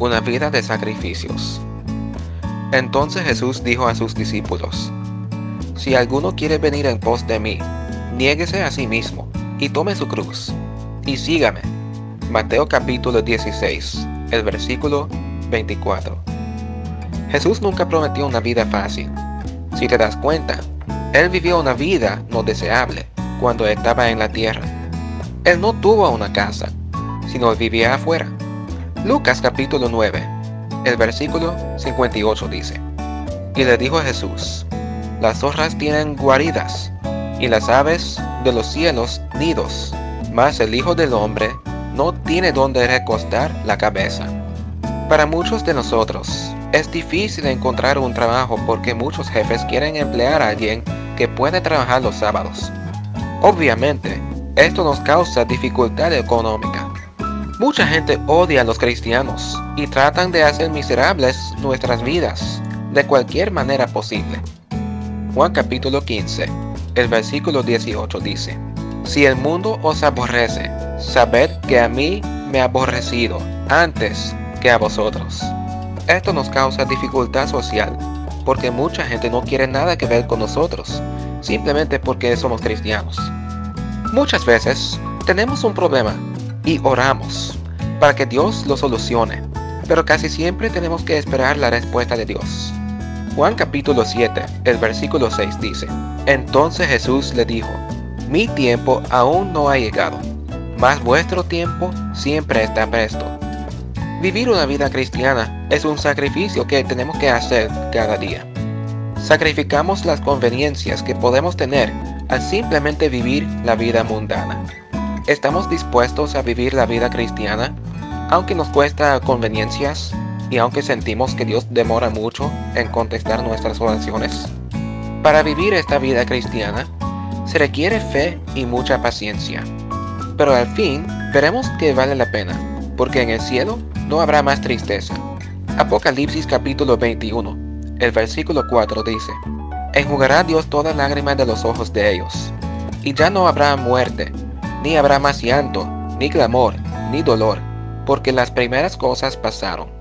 una vida de sacrificios. Entonces Jesús dijo a sus discípulos, Si alguno quiere venir en pos de mí, niéguese a sí mismo y tome su cruz, y sígame. Mateo capítulo 16, el versículo 24. Jesús nunca prometió una vida fácil. Si te das cuenta, Él vivió una vida no deseable cuando estaba en la tierra. Él no tuvo una casa, sino vivía afuera. Lucas capítulo 9, el versículo 58 dice, Y le dijo Jesús, Las zorras tienen guaridas, y las aves de los cielos nidos, mas el Hijo del Hombre no tiene donde recostar la cabeza. Para muchos de nosotros, es difícil encontrar un trabajo porque muchos jefes quieren emplear a alguien que puede trabajar los sábados. Obviamente, esto nos causa dificultad económica. Mucha gente odia a los cristianos y tratan de hacer miserables nuestras vidas de cualquier manera posible. Juan capítulo 15, el versículo 18 dice, Si el mundo os aborrece, sabed que a mí me ha aborrecido antes que a vosotros. Esto nos causa dificultad social porque mucha gente no quiere nada que ver con nosotros, simplemente porque somos cristianos. Muchas veces tenemos un problema y oramos para que Dios lo solucione, pero casi siempre tenemos que esperar la respuesta de Dios. Juan capítulo 7, el versículo 6 dice, Entonces Jesús le dijo, Mi tiempo aún no ha llegado, mas vuestro tiempo siempre está presto. Vivir una vida cristiana es un sacrificio que tenemos que hacer cada día. Sacrificamos las conveniencias que podemos tener al simplemente vivir la vida mundana. ¿Estamos dispuestos a vivir la vida cristiana aunque nos cuesta conveniencias y aunque sentimos que Dios demora mucho en contestar nuestras oraciones? Para vivir esta vida cristiana se requiere fe y mucha paciencia. Pero al fin veremos que vale la pena, porque en el cielo no habrá más tristeza. Apocalipsis capítulo 21, el versículo 4 dice, Enjugará Dios toda lágrima de los ojos de ellos, y ya no habrá muerte, ni habrá más llanto, ni clamor, ni dolor, porque las primeras cosas pasaron.